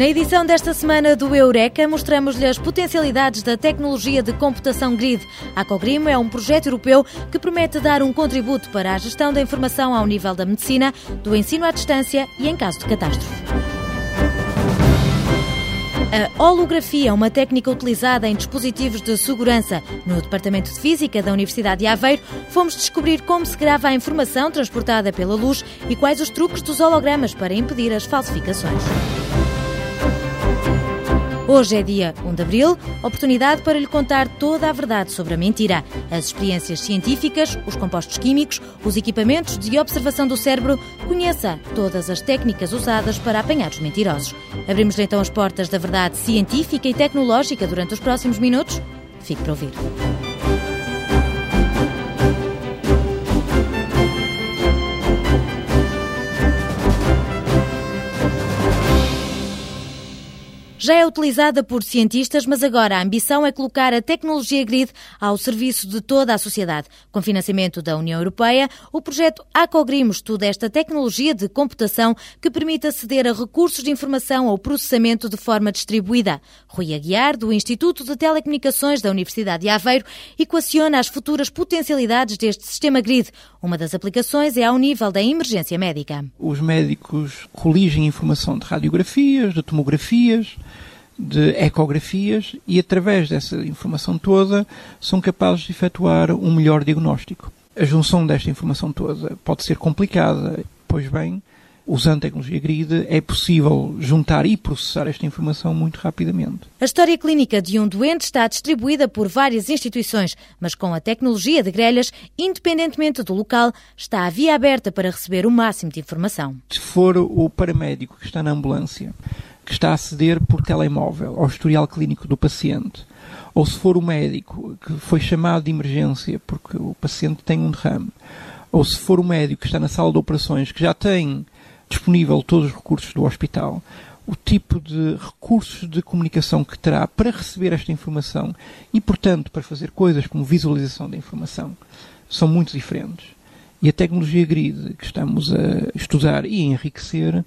Na edição desta semana do Eureka, mostramos-lhe as potencialidades da tecnologia de computação grid. A Cogrimo é um projeto europeu que promete dar um contributo para a gestão da informação ao nível da medicina, do ensino à distância e em caso de catástrofe. A holografia é uma técnica utilizada em dispositivos de segurança. No Departamento de Física da Universidade de Aveiro, fomos descobrir como se grava a informação transportada pela luz e quais os truques dos hologramas para impedir as falsificações. Hoje é dia 1 de abril, oportunidade para lhe contar toda a verdade sobre a mentira, as experiências científicas, os compostos químicos, os equipamentos de observação do cérebro. Conheça todas as técnicas usadas para apanhar os mentirosos. Abrimos então as portas da verdade científica e tecnológica durante os próximos minutos. Fique para ouvir. Já é utilizada por cientistas, mas agora a ambição é colocar a tecnologia grid ao serviço de toda a sociedade. Com financiamento da União Europeia, o projeto Acogrim estuda esta tecnologia de computação que permite aceder a recursos de informação ou processamento de forma distribuída. Rui Aguiar, do Instituto de Telecomunicações da Universidade de Aveiro, equaciona as futuras potencialidades deste sistema grid. Uma das aplicações é ao nível da emergência médica. Os médicos coligem informação de radiografias, de tomografias, de ecografias e, através dessa informação toda, são capazes de efetuar um melhor diagnóstico. A junção desta informação toda pode ser complicada, pois bem, usando tecnologia grid, é possível juntar e processar esta informação muito rapidamente. A história clínica de um doente está distribuída por várias instituições, mas com a tecnologia de grelhas, independentemente do local, está a via aberta para receber o máximo de informação. Se for o paramédico que está na ambulância que está a aceder por telemóvel ao historial clínico do paciente, ou se for o médico que foi chamado de emergência porque o paciente tem um derrame, ou se for o médico que está na sala de operações que já tem disponível todos os recursos do hospital, o tipo de recursos de comunicação que terá para receber esta informação e, portanto, para fazer coisas como visualização da informação são muito diferentes. E a tecnologia grid que estamos a estudar e a enriquecer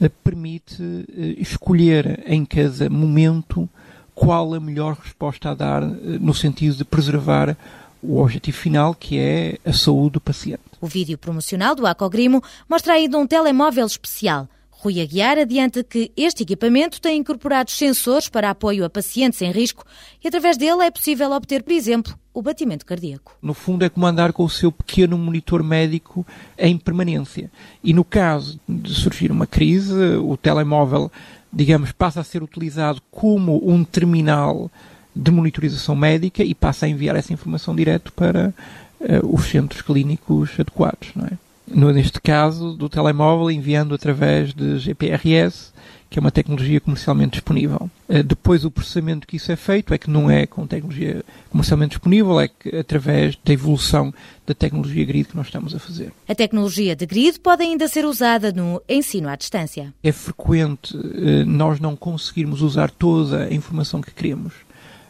eh, permite eh, escolher em cada momento qual a melhor resposta a dar eh, no sentido de preservar o objetivo final, que é a saúde do paciente. O vídeo promocional do Acogrimo mostra ainda um telemóvel especial Rui Aguiar adianta que este equipamento tem incorporados sensores para apoio a pacientes em risco e através dele é possível obter, por exemplo, o batimento cardíaco. No fundo é como andar com o seu pequeno monitor médico em permanência. E no caso de surgir uma crise, o telemóvel, digamos, passa a ser utilizado como um terminal de monitorização médica e passa a enviar essa informação direto para uh, os centros clínicos adequados, não é? no, neste caso, do telemóvel, enviando através de GPRS, que é uma tecnologia comercialmente disponível. Uh, depois, o processamento que isso é feito é que não é com tecnologia comercialmente disponível, é que através da evolução da tecnologia grid que nós estamos a fazer. A tecnologia de grid pode ainda ser usada no ensino à distância. É frequente uh, nós não conseguirmos usar toda a informação que queremos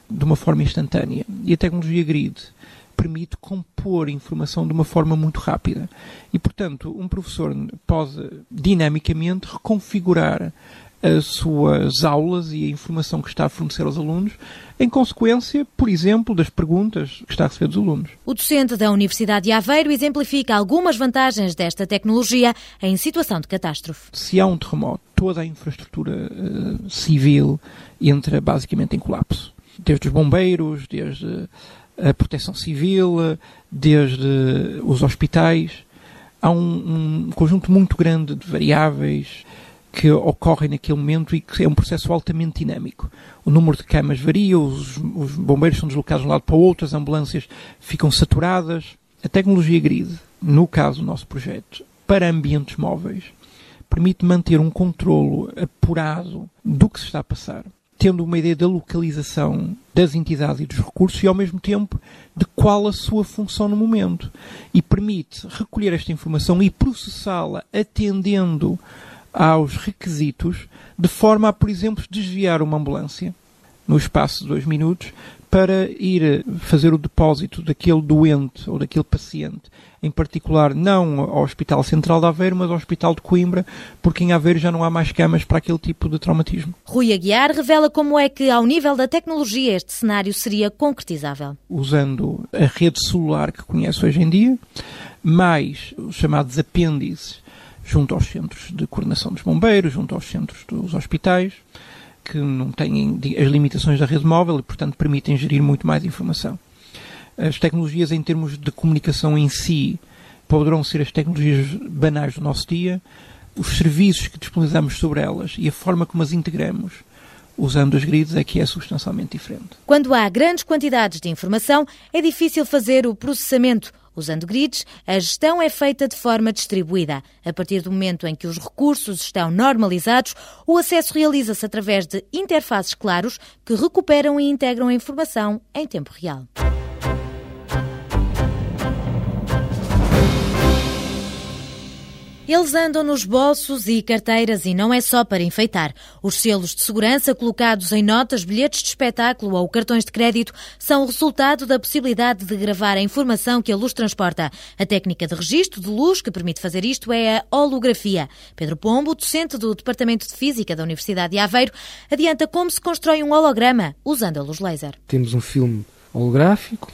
de uma forma instantânea. E a tecnologia grid permite compor informação de uma forma muito rápida. E, portanto, um professor pode dinamicamente reconfigurar as suas aulas e a informação que está a fornecer aos alunos, em consequência, por exemplo, das perguntas que está a receber dos alunos. O docente da Universidade de Aveiro exemplifica algumas vantagens desta tecnologia em situação de catástrofe. Se há um terremoto, toda a infraestrutura uh, civil entra basicamente em colapso. Desde os bombeiros, desde a proteção civil, desde os hospitais. Há um, um conjunto muito grande de variáveis que ocorrem naquele momento e que é um processo altamente dinâmico. O número de camas varia, os, os bombeiros são deslocados de um lado para o outro, as ambulâncias ficam saturadas. A tecnologia grid, no caso do nosso projeto, para ambientes móveis, permite manter um controlo apurado do que se está a passar tendo uma ideia da localização das entidades e dos recursos e, ao mesmo tempo, de qual a sua função no momento. E permite recolher esta informação e processá-la atendendo aos requisitos, de forma a, por exemplo, desviar uma ambulância no espaço de dois minutos, para ir fazer o depósito daquele doente ou daquele paciente, em particular não ao Hospital Central de Aveiro, mas ao Hospital de Coimbra, porque em Aveiro já não há mais camas para aquele tipo de traumatismo. Rui Aguiar revela como é que, ao nível da tecnologia, este cenário seria concretizável. Usando a rede celular que conhece hoje em dia, mais os chamados apêndices junto aos centros de coordenação dos bombeiros, junto aos centros dos hospitais, que não têm as limitações da rede móvel e, portanto, permitem gerir muito mais informação. As tecnologias, em termos de comunicação em si, poderão ser as tecnologias banais do nosso dia, os serviços que disponibilizamos sobre elas e a forma como as integramos usando os grids é que é substancialmente diferente. Quando há grandes quantidades de informação, é difícil fazer o processamento Usando grids, a gestão é feita de forma distribuída. A partir do momento em que os recursos estão normalizados, o acesso realiza-se através de interfaces claros que recuperam e integram a informação em tempo real. Eles andam nos bolsos e carteiras e não é só para enfeitar. Os selos de segurança colocados em notas, bilhetes de espetáculo ou cartões de crédito são o resultado da possibilidade de gravar a informação que a luz transporta. A técnica de registro de luz que permite fazer isto é a holografia. Pedro Pombo, docente do Departamento de Física da Universidade de Aveiro, adianta como se constrói um holograma usando a luz laser. Temos um filme holográfico,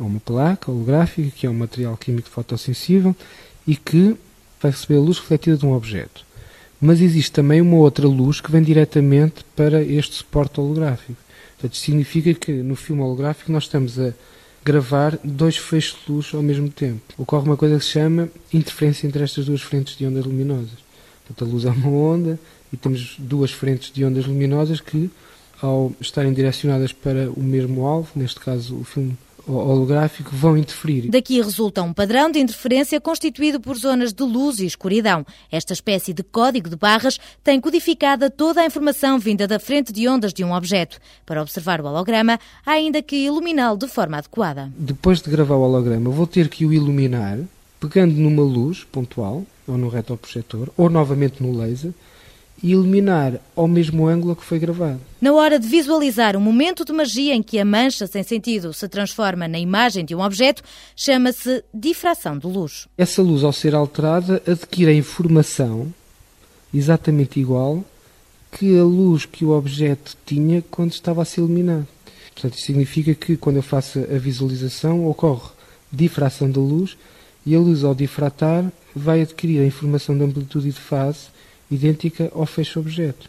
uma placa holográfica, que é um material químico fotossensível e que vai receber a luz refletida de um objeto. Mas existe também uma outra luz que vem diretamente para este suporte holográfico. Portanto, significa que no filme holográfico nós estamos a gravar dois feixes de luz ao mesmo tempo. Ocorre uma coisa que se chama interferência entre estas duas frentes de ondas luminosas. Portanto, a luz é uma onda e temos duas frentes de ondas luminosas que, ao estarem direcionadas para o mesmo alvo, neste caso o filme holográfico vão interferir. Daqui resulta um padrão de interferência constituído por zonas de luz e escuridão. Esta espécie de código de barras tem codificada toda a informação vinda da frente de ondas de um objeto. Para observar o holograma, há ainda que iluminá-lo de forma adequada. Depois de gravar o holograma, vou ter que o iluminar pegando numa luz pontual, ou no retroprojetor, ou novamente no laser, e iluminar ao mesmo ângulo que foi gravado. Na hora de visualizar o momento de magia em que a mancha sem sentido se transforma na imagem de um objeto, chama-se difração de luz. Essa luz, ao ser alterada, adquire a informação exatamente igual que a luz que o objeto tinha quando estava a ser iluminado. Portanto, isso significa que quando eu faço a visualização ocorre difração da luz e a luz ao difratar vai adquirir a informação de amplitude e de fase idêntica ao feixe objeto.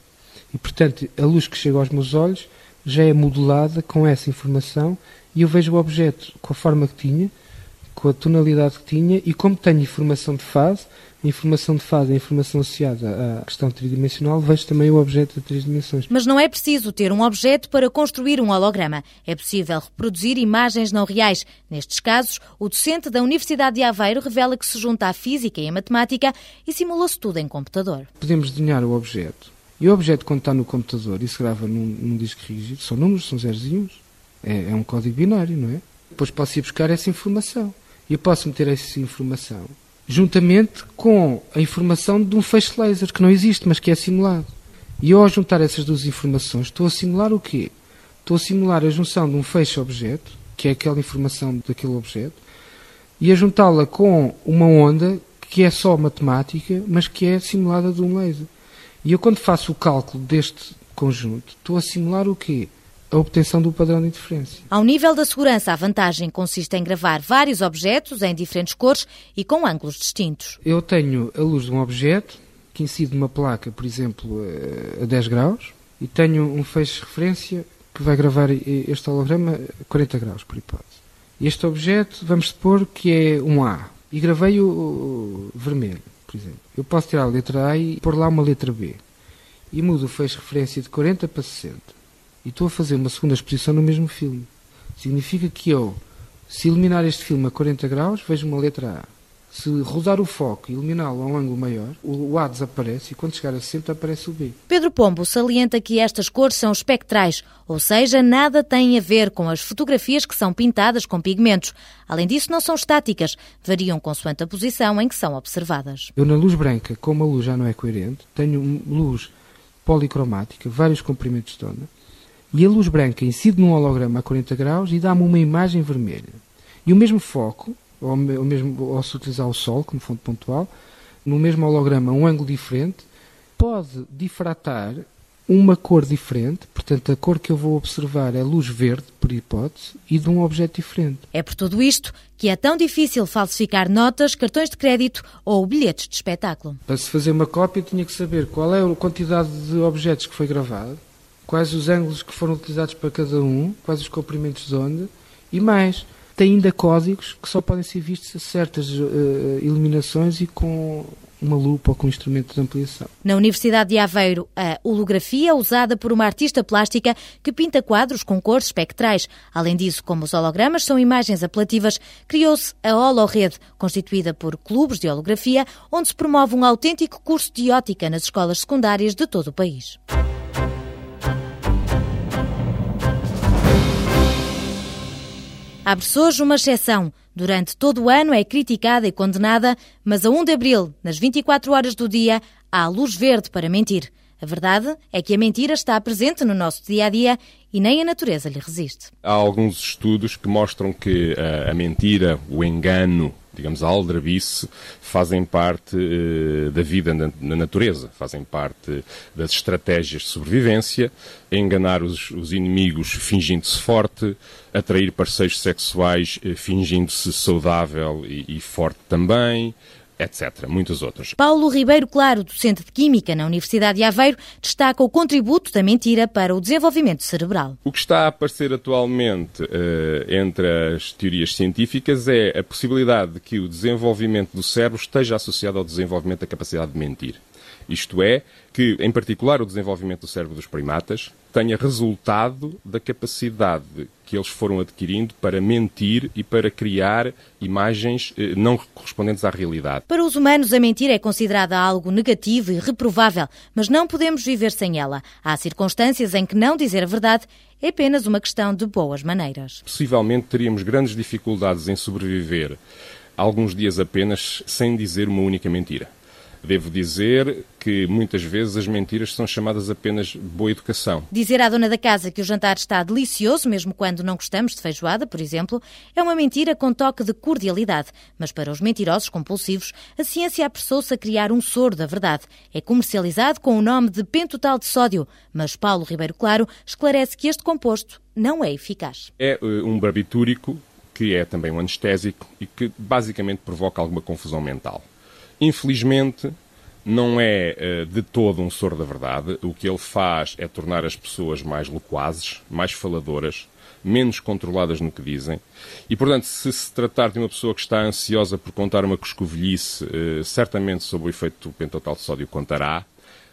E, portanto, a luz que chega aos meus olhos já é modelada com essa informação e eu vejo o objeto com a forma que tinha, com a tonalidade que tinha e como tenho informação de fase, informação de fase, a informação associada à questão tridimensional, vejo também o objeto de três dimensões. Mas não é preciso ter um objeto para construir um holograma. É possível reproduzir imagens não reais. Nestes casos, o docente da Universidade de Aveiro revela que se junta à física e à matemática e simula-se tudo em computador. Podemos desenhar o objeto. E o objeto, quando está no computador e se grava num, num disco rígido, são números, são zeros e uns. É, é um código binário, não é? Depois posso ir buscar essa informação. E eu posso meter essa informação juntamente com a informação de um feixe laser que não existe, mas que é simulado. E eu, ao juntar essas duas informações, estou a simular o quê? Estou a simular a junção de um feixe-objeto, que é aquela informação daquele objeto, e a juntá-la com uma onda que é só matemática, mas que é simulada de um laser. E eu, quando faço o cálculo deste conjunto, estou a simular o quê? A obtenção do padrão de interferência. Ao nível da segurança, a vantagem consiste em gravar vários objetos em diferentes cores e com ângulos distintos. Eu tenho a luz de um objeto que incide numa placa, por exemplo, a 10 graus, e tenho um feixe de referência que vai gravar este holograma a 40 graus, por hipótese. Este objeto, vamos supor que é um A, e gravei o vermelho, por exemplo. Eu posso tirar a letra A e pôr lá uma letra B. E mudo o feixe de referência de 40 para 60 e estou a fazer uma segunda exposição no mesmo filme. Significa que eu, se iluminar este filme a 40 graus, vejo uma letra A. Se rodar o foco e iluminá-lo a um ângulo maior, o A desaparece e quando chegar a 60 aparece o B. Pedro Pombo salienta que estas cores são espectrais, ou seja, nada tem a ver com as fotografias que são pintadas com pigmentos. Além disso, não são estáticas, variam consoante a posição em que são observadas. Eu na luz branca, como a luz já não é coerente, tenho luz policromática, vários comprimentos de onda, e a luz branca incide num holograma a 40 graus e dá-me uma imagem vermelha. E o mesmo foco, ou mesmo, ou se utilizar o Sol como fonte pontual, no mesmo holograma, um ângulo diferente, pode difratar uma cor diferente, portanto, a cor que eu vou observar é luz verde, por hipótese, e de um objeto diferente. É por tudo isto que é tão difícil falsificar notas, cartões de crédito ou bilhetes de espetáculo. Para se fazer uma cópia, tinha que saber qual é a quantidade de objetos que foi gravado, quais os ângulos que foram utilizados para cada um, quais os comprimentos de onda e mais. Tem ainda códigos que só podem ser vistos a certas uh, iluminações e com uma lupa ou com um instrumento de ampliação. Na Universidade de Aveiro, a holografia é usada por uma artista plástica que pinta quadros com cores espectrais. Além disso, como os hologramas são imagens apelativas, criou-se a Holorede, constituída por clubes de holografia, onde se promove um autêntico curso de ótica nas escolas secundárias de todo o país. Abre-se hoje uma exceção. Durante todo o ano é criticada e condenada, mas a 1 de abril, nas 24 horas do dia, há luz verde para mentir. A verdade é que a mentira está presente no nosso dia a dia e nem a natureza lhe resiste. Há alguns estudos que mostram que a, a mentira, o engano, digamos, a aldrabice, fazem parte uh, da vida na, na, natureza, fazem parte das estratégias de sobrevivência, enganar os, os inimigos fingindo-se forte, atrair parceiros sexuais uh, fingindo-se saudável e, e forte também, etc. Muitos outros. Paulo Ribeiro Claro, docente de Química na Universidade de Aveiro, destaca o contributo da mentira para o desenvolvimento cerebral. O que está a aparecer atualmente uh, entre as teorias científicas é a possibilidade de que o desenvolvimento do cérebro esteja associado ao desenvolvimento da capacidade de mentir. Isto é, que, em particular, o desenvolvimento do cérebro dos primatas tenha resultado da capacidade que eles foram adquirindo para mentir e para criar imagens eh, não correspondentes à realidade. Para os humanos, a mentira é considerada algo negativo e reprovável, mas não podemos viver sem ela. Há circunstâncias em que não dizer a verdade é apenas uma questão de boas maneiras. Possivelmente teríamos grandes dificuldades em sobreviver alguns dias apenas sem dizer uma única mentira. Devo dizer que muitas vezes as mentiras são chamadas apenas boa educação. Dizer à dona da casa que o jantar está delicioso, mesmo quando não gostamos de feijoada, por exemplo, é uma mentira com toque de cordialidade. Mas para os mentirosos compulsivos, a ciência apressou-se a criar um soro da verdade. É comercializado com o nome de pentotal de sódio, mas Paulo Ribeiro Claro esclarece que este composto não é eficaz. É uh, um barbitúrico que é também um anestésico e que basicamente provoca alguma confusão mental. Infelizmente, não é uh, de todo um soro da verdade. O que ele faz é tornar as pessoas mais loquazes, mais faladoras, menos controladas no que dizem. E, portanto, se se tratar de uma pessoa que está ansiosa por contar uma coscovilhice, uh, certamente sob o efeito do pentotal de sódio contará.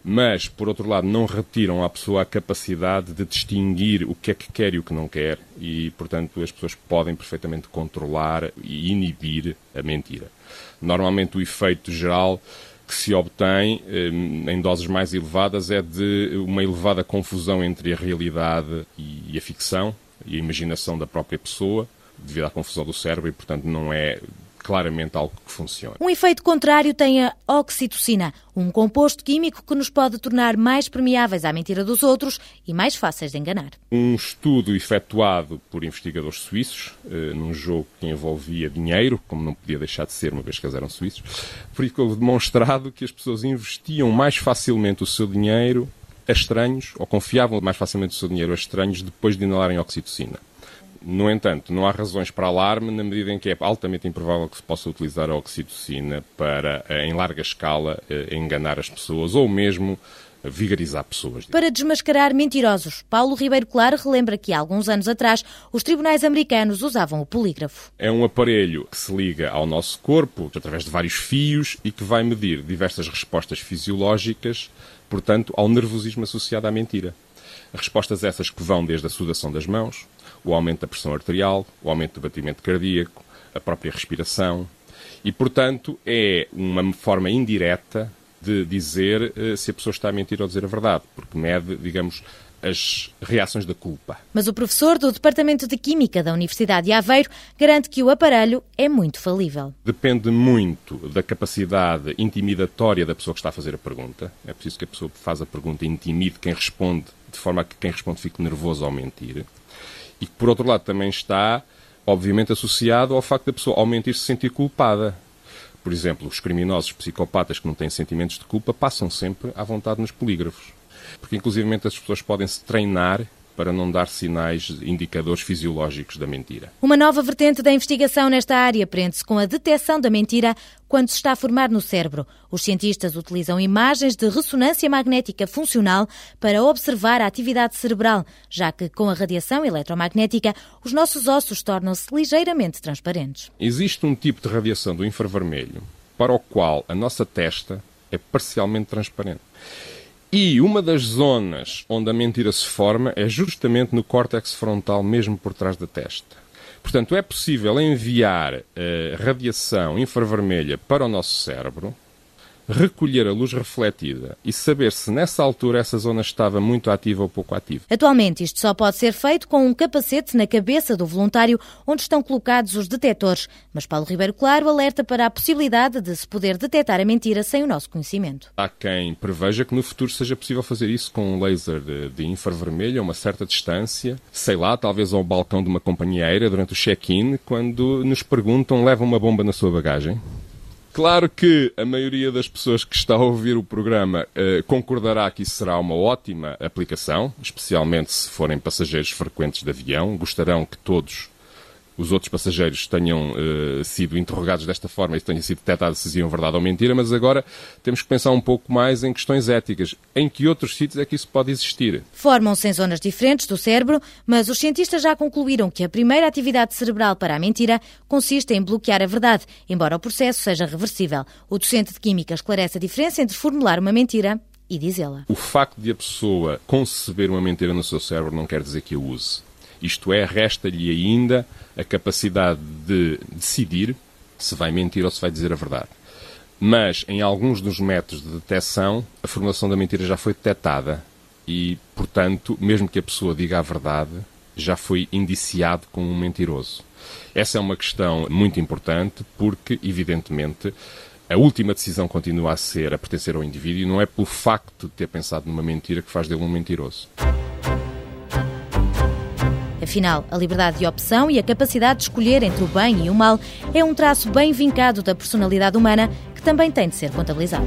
Mas, por outro lado, não retiram à pessoa a capacidade de distinguir o que é que quer e o que não quer, e, portanto, as pessoas podem perfeitamente controlar e inibir a mentira. Normalmente, o efeito geral que se obtém eh, em doses mais elevadas é de uma elevada confusão entre a realidade e a ficção e a imaginação da própria pessoa, devido à confusão do cérebro, e, portanto, não é claramente algo que funciona. Um efeito contrário tem a oxitocina, um composto químico que nos pode tornar mais permeáveis à mentira dos outros e mais fáceis de enganar. Um estudo efetuado por investigadores suíços, eh, num jogo que envolvia dinheiro, como não podia deixar de ser, uma vez que eles eram suíços, ficou demonstrado que as pessoas investiam mais facilmente o seu dinheiro a estranhos, ou confiavam mais facilmente o seu dinheiro a estranhos depois de inalarem oxitocina. No entanto, não há razões para alarme na medida em que é altamente improvável que se possa utilizar a oxitocina para, eh, em larga escala, eh, enganar as pessoas ou mesmo vigarizar pessoas. Para desmascarar mentirosos, Paulo Ribeiro Claro relembra que há alguns anos atrás os tribunais americanos usavam o polígrafo. É um aparelho que se liga ao nosso corpo através de vários fios e que vai medir diversas respostas fisiológicas, portanto, ao nervosismo associado à mentira. Respostas essas que vão desde a sudação das mãos, o aumento da pressão arterial, o aumento do batimento cardíaco, a própria respiração. E, portanto, é uma forma indireta de dizer uh, se a pessoa está a mentir ou dizer a verdade, porque mede, digamos, as reações da culpa. Mas o professor do Departamento de Química da Universidade de Aveiro garante que o aparelho é muito falível. Depende muito da capacidade intimidatória da pessoa que está a fazer a pergunta. É preciso que a pessoa que faz a pergunta intimide quem responde, de forma a que quem responde fique nervoso ao mentir. E por outro lado também está, obviamente, associado ao facto da pessoa ao mentir se sentir culpada. Por exemplo, os criminosos psicopatas que não têm sentimentos de culpa passam sempre à vontade nos polígrafos porque inclusivamente as pessoas podem se treinar para não dar sinais, indicadores fisiológicos da mentira. Uma nova vertente da investigação nesta área prende-se com a detecção da mentira quando se está a formar no cérebro. Os cientistas utilizam imagens de ressonância magnética funcional para observar a atividade cerebral, já que com a radiação eletromagnética os nossos ossos tornam-se ligeiramente transparentes. Existe um tipo de radiação do infravermelho para o qual a nossa testa é parcialmente transparente. E uma das zonas onde a mentira se forma é justamente no córtex frontal, mesmo por trás da testa. Portanto, é possível enviar uh, radiação infravermelha para o nosso cérebro recolher a luz refletida e saber se nessa altura essa zona estava muito ativa ou pouco ativa. Atualmente, isto só pode ser feito com um capacete na cabeça do voluntário onde estão colocados os detectores. Mas Paulo Ribeiro Claro alerta para a possibilidade de se poder detectar a mentira sem o nosso conhecimento. Há quem preveja que no futuro seja possível fazer isso com um laser de, de infravermelho a uma certa distância, sei lá, talvez ao balcão de uma companhia aérea durante o check-in, quando nos perguntam leva uma bomba na sua bagagem. Claro que a maioria das pessoas que está a ouvir o programa eh, concordará que isso será uma ótima aplicação, especialmente se forem passageiros frequentes de avião. Gostarão que todos os outros passageiros tenham uh, sido interrogados desta forma e tenha sido detectado se diziam verdade ou mentira, mas agora temos que pensar um pouco mais em questões éticas. Em que outros sítios é que isso pode existir? Formam-se em zonas diferentes do cérebro, mas os cientistas já concluíram que a primeira atividade cerebral para a mentira consiste em bloquear a verdade, embora o processo seja reversível. O docente de Química esclarece a diferença entre formular uma mentira e dizê-la. O facto de a pessoa conceber uma mentira no seu cérebro não quer dizer que a use. Isto é, resta-lhe ainda a capacidade de decidir se vai mentir ou se vai dizer a verdade. Mas em alguns dos métodos de detecção, a formulação da mentira já foi detectada e, portanto, mesmo que a pessoa diga a verdade, já foi indiciado como um mentiroso. Essa é uma questão muito importante porque, evidentemente, a última decisão continua a ser a pertencer ao indivíduo e não é pelo facto de ter pensado numa mentira que faz dele um mentiroso. Afinal, a liberdade de opção e a capacidade de escolher entre o bem e o mal é um traço bem vincado da personalidade humana que também tem de ser contabilizado.